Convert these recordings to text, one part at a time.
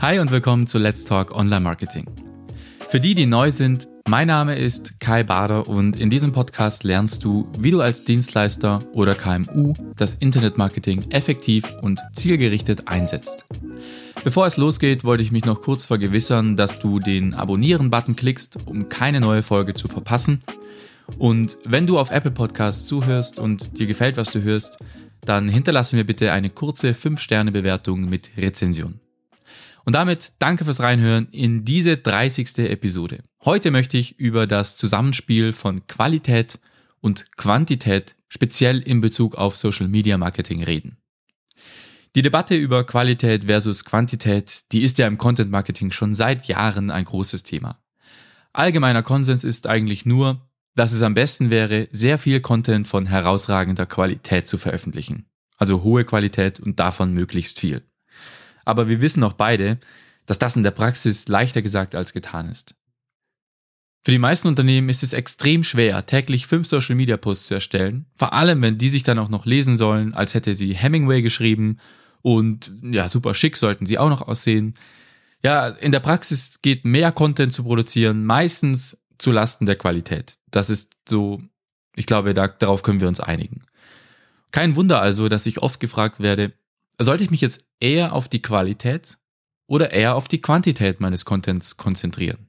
Hi und willkommen zu Let's Talk Online Marketing. Für die, die neu sind, mein Name ist Kai Bader und in diesem Podcast lernst du, wie du als Dienstleister oder KMU das Internetmarketing effektiv und zielgerichtet einsetzt. Bevor es losgeht, wollte ich mich noch kurz vergewissern, dass du den Abonnieren-Button klickst, um keine neue Folge zu verpassen. Und wenn du auf Apple Podcasts zuhörst und dir gefällt, was du hörst, dann hinterlasse mir bitte eine kurze 5-Sterne-Bewertung mit Rezension. Und damit danke fürs Reinhören in diese 30. Episode. Heute möchte ich über das Zusammenspiel von Qualität und Quantität speziell in Bezug auf Social Media Marketing reden. Die Debatte über Qualität versus Quantität, die ist ja im Content Marketing schon seit Jahren ein großes Thema. Allgemeiner Konsens ist eigentlich nur, dass es am besten wäre, sehr viel Content von herausragender Qualität zu veröffentlichen. Also hohe Qualität und davon möglichst viel. Aber wir wissen auch beide, dass das in der Praxis leichter gesagt als getan ist. Für die meisten Unternehmen ist es extrem schwer, täglich fünf Social Media Posts zu erstellen, vor allem wenn die sich dann auch noch lesen sollen, als hätte sie Hemingway geschrieben und ja, super schick sollten sie auch noch aussehen. Ja, in der Praxis geht mehr Content zu produzieren, meistens zu Lasten der Qualität. Das ist so, ich glaube, da, darauf können wir uns einigen. Kein Wunder also, dass ich oft gefragt werde, sollte ich mich jetzt eher auf die Qualität oder eher auf die Quantität meines Contents konzentrieren?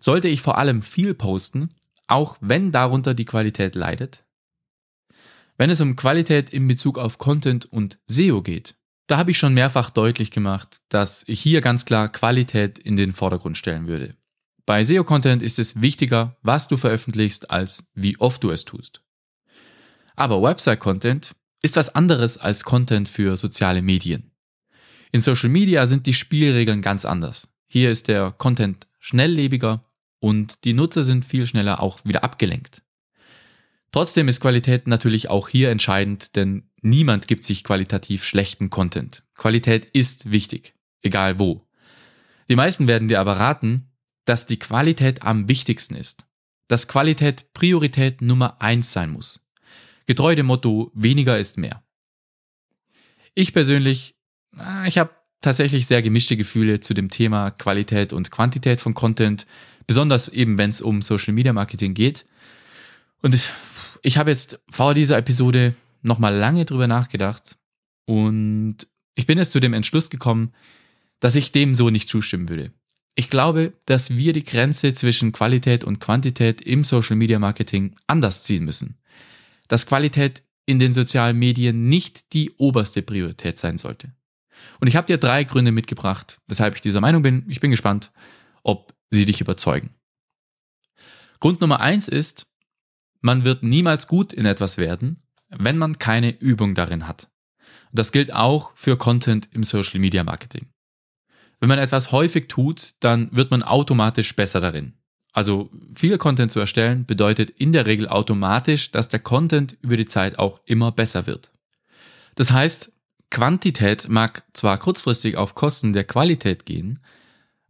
Sollte ich vor allem viel posten, auch wenn darunter die Qualität leidet? Wenn es um Qualität in Bezug auf Content und SEO geht, da habe ich schon mehrfach deutlich gemacht, dass ich hier ganz klar Qualität in den Vordergrund stellen würde. Bei SEO-Content ist es wichtiger, was du veröffentlichst, als wie oft du es tust. Aber Website-Content ist was anderes als Content für soziale Medien. In Social Media sind die Spielregeln ganz anders. Hier ist der Content schnelllebiger und die Nutzer sind viel schneller auch wieder abgelenkt. Trotzdem ist Qualität natürlich auch hier entscheidend, denn niemand gibt sich qualitativ schlechten Content. Qualität ist wichtig, egal wo. Die meisten werden dir aber raten, dass die Qualität am wichtigsten ist, dass Qualität Priorität Nummer eins sein muss. Getreu dem Motto, weniger ist mehr. Ich persönlich, ich habe tatsächlich sehr gemischte Gefühle zu dem Thema Qualität und Quantität von Content, besonders eben wenn es um Social Media Marketing geht. Und ich, habe jetzt vor dieser Episode nochmal lange drüber nachgedacht und ich bin jetzt zu dem Entschluss gekommen, dass ich dem so nicht zustimmen würde. Ich glaube, dass wir die Grenze zwischen Qualität und Quantität im Social Media Marketing anders ziehen müssen dass Qualität in den sozialen Medien nicht die oberste Priorität sein sollte. Und ich habe dir drei Gründe mitgebracht, weshalb ich dieser Meinung bin. Ich bin gespannt, ob sie dich überzeugen. Grund Nummer eins ist, man wird niemals gut in etwas werden, wenn man keine Übung darin hat. Und das gilt auch für Content im Social Media Marketing. Wenn man etwas häufig tut, dann wird man automatisch besser darin. Also viel Content zu erstellen bedeutet in der Regel automatisch, dass der Content über die Zeit auch immer besser wird. Das heißt, Quantität mag zwar kurzfristig auf Kosten der Qualität gehen,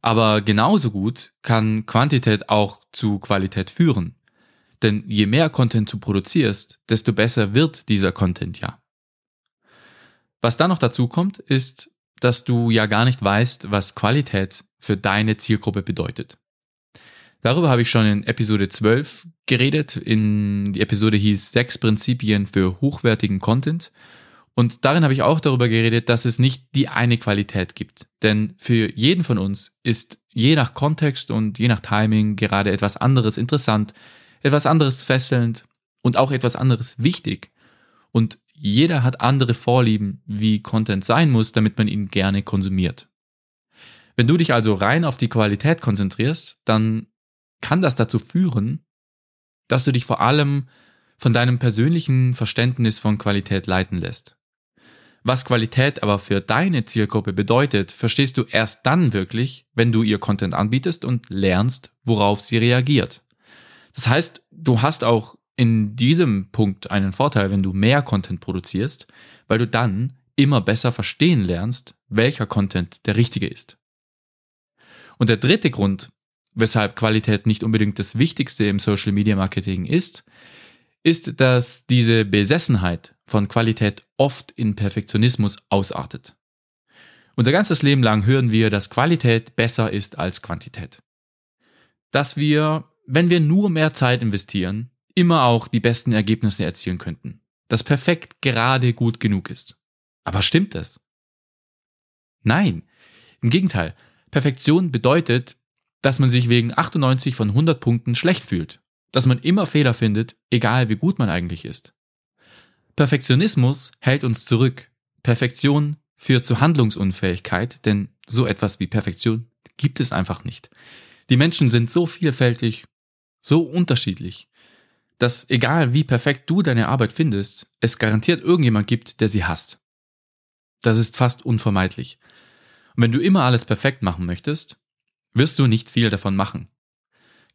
aber genauso gut kann Quantität auch zu Qualität führen. Denn je mehr Content du produzierst, desto besser wird dieser Content ja. Was dann noch dazu kommt, ist, dass du ja gar nicht weißt, was Qualität für deine Zielgruppe bedeutet. Darüber habe ich schon in Episode 12 geredet. In die Episode hieß sechs Prinzipien für hochwertigen Content. Und darin habe ich auch darüber geredet, dass es nicht die eine Qualität gibt. Denn für jeden von uns ist je nach Kontext und je nach Timing gerade etwas anderes interessant, etwas anderes fesselnd und auch etwas anderes wichtig. Und jeder hat andere Vorlieben, wie Content sein muss, damit man ihn gerne konsumiert. Wenn du dich also rein auf die Qualität konzentrierst, dann kann das dazu führen, dass du dich vor allem von deinem persönlichen Verständnis von Qualität leiten lässt. Was Qualität aber für deine Zielgruppe bedeutet, verstehst du erst dann wirklich, wenn du ihr Content anbietest und lernst, worauf sie reagiert. Das heißt, du hast auch in diesem Punkt einen Vorteil, wenn du mehr Content produzierst, weil du dann immer besser verstehen lernst, welcher Content der richtige ist. Und der dritte Grund, weshalb Qualität nicht unbedingt das Wichtigste im Social Media Marketing ist, ist, dass diese Besessenheit von Qualität oft in Perfektionismus ausartet. Unser ganzes Leben lang hören wir, dass Qualität besser ist als Quantität. Dass wir, wenn wir nur mehr Zeit investieren, immer auch die besten Ergebnisse erzielen könnten. Dass perfekt gerade gut genug ist. Aber stimmt das? Nein. Im Gegenteil. Perfektion bedeutet, dass man sich wegen 98 von 100 Punkten schlecht fühlt. Dass man immer Fehler findet, egal wie gut man eigentlich ist. Perfektionismus hält uns zurück. Perfektion führt zu Handlungsunfähigkeit, denn so etwas wie Perfektion gibt es einfach nicht. Die Menschen sind so vielfältig, so unterschiedlich, dass egal wie perfekt du deine Arbeit findest, es garantiert irgendjemand gibt, der sie hasst. Das ist fast unvermeidlich. Und wenn du immer alles perfekt machen möchtest, wirst du nicht viel davon machen.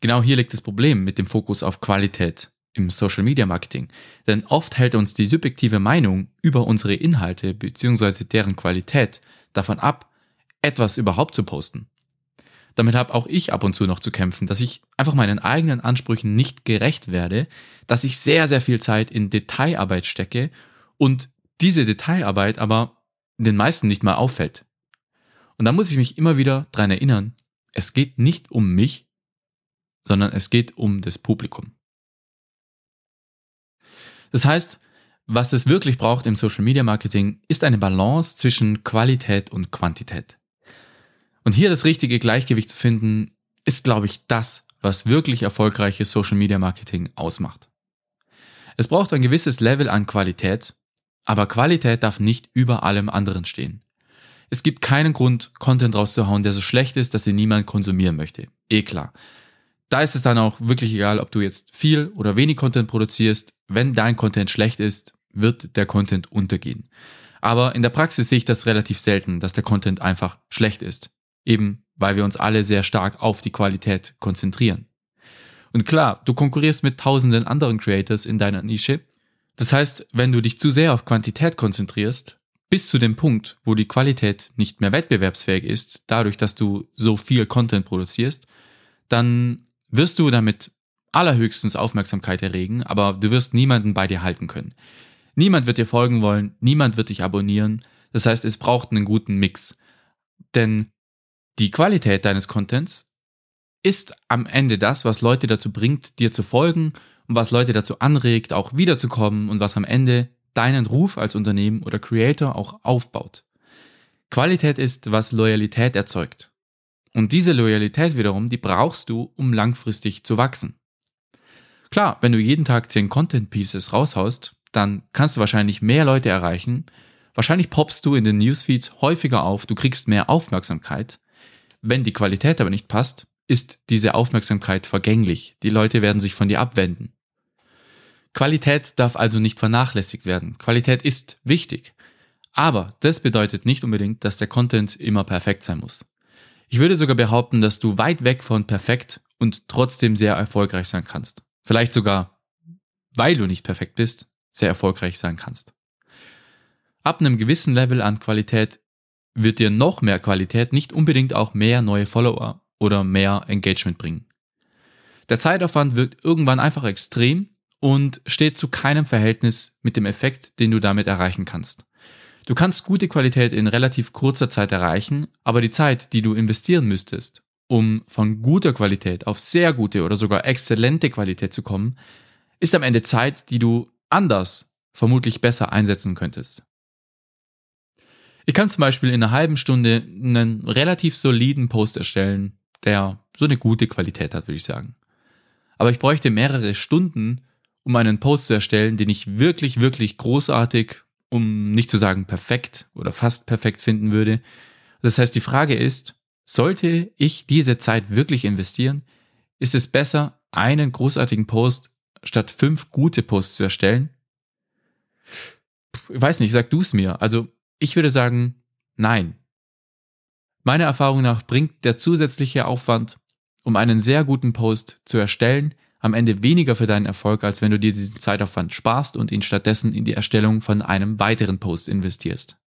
Genau hier liegt das Problem mit dem Fokus auf Qualität im Social Media Marketing. Denn oft hält uns die subjektive Meinung über unsere Inhalte bzw. deren Qualität davon ab, etwas überhaupt zu posten. Damit habe auch ich ab und zu noch zu kämpfen, dass ich einfach meinen eigenen Ansprüchen nicht gerecht werde, dass ich sehr, sehr viel Zeit in Detailarbeit stecke und diese Detailarbeit aber den meisten nicht mal auffällt. Und da muss ich mich immer wieder dran erinnern, es geht nicht um mich, sondern es geht um das Publikum. Das heißt, was es wirklich braucht im Social Media Marketing, ist eine Balance zwischen Qualität und Quantität. Und hier das richtige Gleichgewicht zu finden, ist, glaube ich, das, was wirklich erfolgreiches Social Media Marketing ausmacht. Es braucht ein gewisses Level an Qualität, aber Qualität darf nicht über allem anderen stehen. Es gibt keinen Grund, Content rauszuhauen, der so schlecht ist, dass ihn niemand konsumieren möchte. Eh klar. Da ist es dann auch wirklich egal, ob du jetzt viel oder wenig Content produzierst. Wenn dein Content schlecht ist, wird der Content untergehen. Aber in der Praxis sehe ich das relativ selten, dass der Content einfach schlecht ist. Eben weil wir uns alle sehr stark auf die Qualität konzentrieren. Und klar, du konkurrierst mit tausenden anderen Creators in deiner Nische. Das heißt, wenn du dich zu sehr auf Quantität konzentrierst, bis zu dem Punkt, wo die Qualität nicht mehr wettbewerbsfähig ist, dadurch, dass du so viel Content produzierst, dann wirst du damit allerhöchstens Aufmerksamkeit erregen, aber du wirst niemanden bei dir halten können. Niemand wird dir folgen wollen, niemand wird dich abonnieren. Das heißt, es braucht einen guten Mix. Denn die Qualität deines Contents ist am Ende das, was Leute dazu bringt, dir zu folgen und was Leute dazu anregt, auch wiederzukommen und was am Ende deinen Ruf als Unternehmen oder Creator auch aufbaut. Qualität ist, was Loyalität erzeugt. Und diese Loyalität wiederum, die brauchst du, um langfristig zu wachsen. Klar, wenn du jeden Tag 10 Content Pieces raushaust, dann kannst du wahrscheinlich mehr Leute erreichen. Wahrscheinlich poppst du in den Newsfeeds häufiger auf, du kriegst mehr Aufmerksamkeit. Wenn die Qualität aber nicht passt, ist diese Aufmerksamkeit vergänglich. Die Leute werden sich von dir abwenden. Qualität darf also nicht vernachlässigt werden. Qualität ist wichtig. Aber das bedeutet nicht unbedingt, dass der Content immer perfekt sein muss. Ich würde sogar behaupten, dass du weit weg von perfekt und trotzdem sehr erfolgreich sein kannst. Vielleicht sogar, weil du nicht perfekt bist, sehr erfolgreich sein kannst. Ab einem gewissen Level an Qualität wird dir noch mehr Qualität nicht unbedingt auch mehr neue Follower oder mehr Engagement bringen. Der Zeitaufwand wird irgendwann einfach extrem und steht zu keinem Verhältnis mit dem Effekt, den du damit erreichen kannst. Du kannst gute Qualität in relativ kurzer Zeit erreichen, aber die Zeit, die du investieren müsstest, um von guter Qualität auf sehr gute oder sogar exzellente Qualität zu kommen, ist am Ende Zeit, die du anders, vermutlich besser einsetzen könntest. Ich kann zum Beispiel in einer halben Stunde einen relativ soliden Post erstellen, der so eine gute Qualität hat, würde ich sagen. Aber ich bräuchte mehrere Stunden, um einen Post zu erstellen, den ich wirklich, wirklich großartig um nicht zu sagen perfekt oder fast perfekt finden würde. Das heißt, die Frage ist, sollte ich diese Zeit wirklich investieren? Ist es besser, einen großartigen Post statt fünf gute Posts zu erstellen? Ich weiß nicht, sag du es mir. Also ich würde sagen, nein. Meiner Erfahrung nach bringt der zusätzliche Aufwand, um einen sehr guten Post zu erstellen, am Ende weniger für deinen Erfolg, als wenn du dir diesen Zeitaufwand sparst und ihn stattdessen in die Erstellung von einem weiteren Post investierst.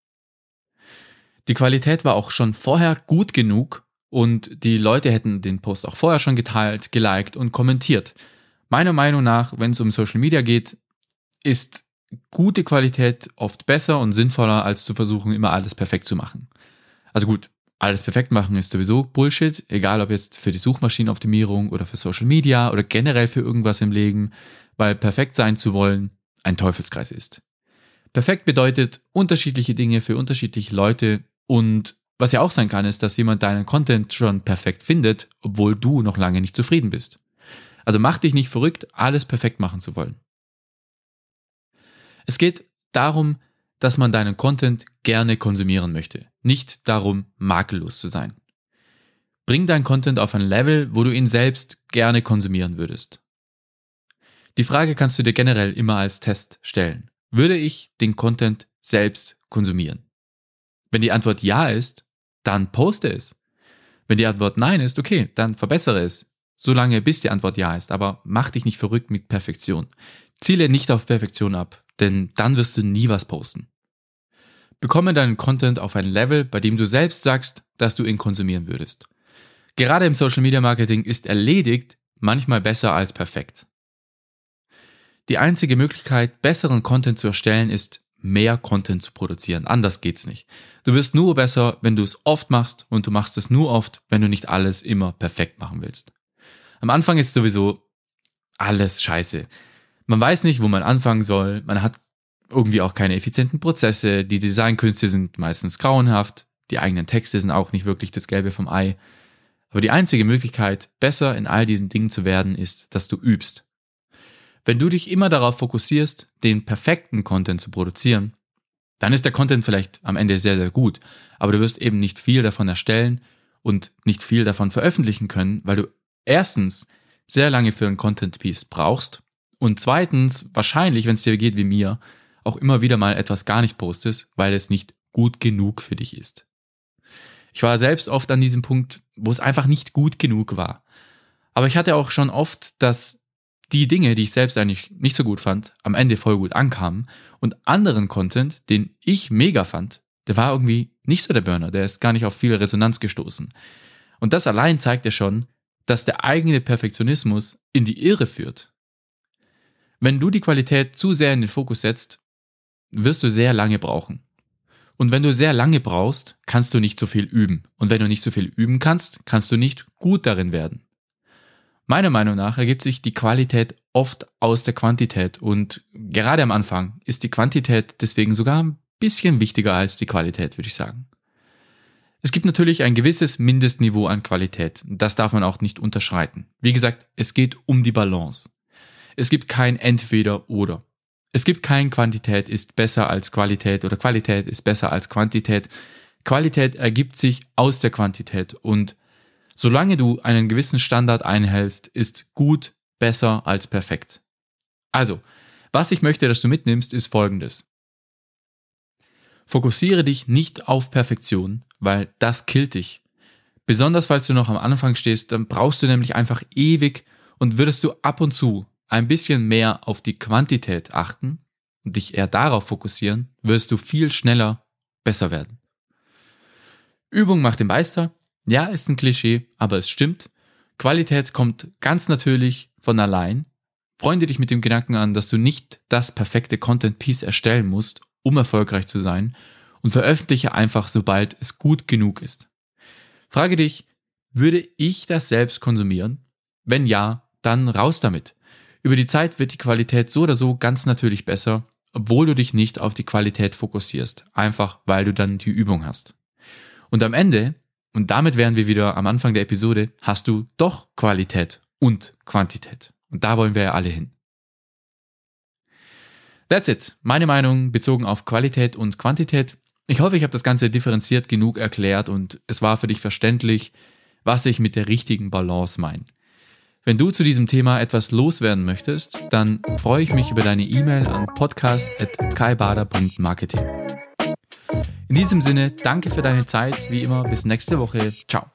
Die Qualität war auch schon vorher gut genug und die Leute hätten den Post auch vorher schon geteilt, geliked und kommentiert. Meiner Meinung nach, wenn es um Social Media geht, ist gute Qualität oft besser und sinnvoller, als zu versuchen, immer alles perfekt zu machen. Also gut, alles perfekt machen ist sowieso Bullshit, egal ob jetzt für die Suchmaschinenoptimierung oder für Social Media oder generell für irgendwas im Leben, weil perfekt sein zu wollen ein Teufelskreis ist. Perfekt bedeutet unterschiedliche Dinge für unterschiedliche Leute und was ja auch sein kann, ist, dass jemand deinen Content schon perfekt findet, obwohl du noch lange nicht zufrieden bist. Also mach dich nicht verrückt, alles perfekt machen zu wollen. Es geht darum, dass man deinen Content gerne konsumieren möchte, nicht darum, makellos zu sein. Bring deinen Content auf ein Level, wo du ihn selbst gerne konsumieren würdest. Die Frage kannst du dir generell immer als Test stellen. Würde ich den Content selbst konsumieren? Wenn die Antwort ja ist, dann poste es. Wenn die Antwort nein ist, okay, dann verbessere es. Solange bis die Antwort ja ist, aber mach dich nicht verrückt mit Perfektion. Ziele nicht auf Perfektion ab, denn dann wirst du nie was posten. Bekomme deinen Content auf ein Level, bei dem du selbst sagst, dass du ihn konsumieren würdest. Gerade im Social Media Marketing ist erledigt manchmal besser als perfekt. Die einzige Möglichkeit, besseren Content zu erstellen, ist, mehr Content zu produzieren. Anders geht's nicht. Du wirst nur besser, wenn du es oft machst und du machst es nur oft, wenn du nicht alles immer perfekt machen willst. Am Anfang ist sowieso alles scheiße. Man weiß nicht, wo man anfangen soll, man hat irgendwie auch keine effizienten Prozesse, die Designkünste sind meistens grauenhaft, die eigenen Texte sind auch nicht wirklich das Gelbe vom Ei. Aber die einzige Möglichkeit, besser in all diesen Dingen zu werden, ist, dass du übst. Wenn du dich immer darauf fokussierst, den perfekten Content zu produzieren, dann ist der Content vielleicht am Ende sehr, sehr gut, aber du wirst eben nicht viel davon erstellen und nicht viel davon veröffentlichen können, weil du erstens sehr lange für einen Content Piece brauchst und zweitens wahrscheinlich, wenn es dir geht wie mir, auch immer wieder mal etwas gar nicht postest, weil es nicht gut genug für dich ist. Ich war selbst oft an diesem Punkt, wo es einfach nicht gut genug war. Aber ich hatte auch schon oft, dass die Dinge, die ich selbst eigentlich nicht so gut fand, am Ende voll gut ankamen und anderen Content, den ich mega fand, der war irgendwie nicht so der Burner, der ist gar nicht auf viel Resonanz gestoßen. Und das allein zeigt ja schon, dass der eigene Perfektionismus in die Irre führt. Wenn du die Qualität zu sehr in den Fokus setzt, wirst du sehr lange brauchen. Und wenn du sehr lange brauchst, kannst du nicht so viel üben. Und wenn du nicht so viel üben kannst, kannst du nicht gut darin werden. Meiner Meinung nach ergibt sich die Qualität oft aus der Quantität und gerade am Anfang ist die Quantität deswegen sogar ein bisschen wichtiger als die Qualität, würde ich sagen. Es gibt natürlich ein gewisses Mindestniveau an Qualität. Das darf man auch nicht unterschreiten. Wie gesagt, es geht um die Balance. Es gibt kein Entweder oder. Es gibt kein Quantität ist besser als Qualität oder Qualität ist besser als Quantität. Qualität ergibt sich aus der Quantität und solange du einen gewissen Standard einhältst, ist gut besser als perfekt. Also, was ich möchte, dass du mitnimmst, ist folgendes. Fokussiere dich nicht auf Perfektion, weil das killt dich. Besonders falls du noch am Anfang stehst, dann brauchst du nämlich einfach ewig und würdest du ab und zu ein bisschen mehr auf die Quantität achten und dich eher darauf fokussieren, wirst du viel schneller besser werden. Übung macht den Meister. Ja, ist ein Klischee, aber es stimmt. Qualität kommt ganz natürlich von allein. Freunde dich mit dem Gedanken an, dass du nicht das perfekte Content Piece erstellen musst, um erfolgreich zu sein und veröffentliche einfach, sobald es gut genug ist. Frage dich, würde ich das selbst konsumieren? Wenn ja, dann raus damit. Über die Zeit wird die Qualität so oder so ganz natürlich besser, obwohl du dich nicht auf die Qualität fokussierst, einfach weil du dann die Übung hast. Und am Ende, und damit wären wir wieder am Anfang der Episode, hast du doch Qualität und Quantität. Und da wollen wir ja alle hin. That's it. Meine Meinung bezogen auf Qualität und Quantität. Ich hoffe, ich habe das Ganze differenziert genug erklärt und es war für dich verständlich, was ich mit der richtigen Balance meine. Wenn du zu diesem Thema etwas loswerden möchtest, dann freue ich mich über deine E-Mail an podcast.kaibader.marketing. In diesem Sinne, danke für deine Zeit, wie immer, bis nächste Woche. Ciao.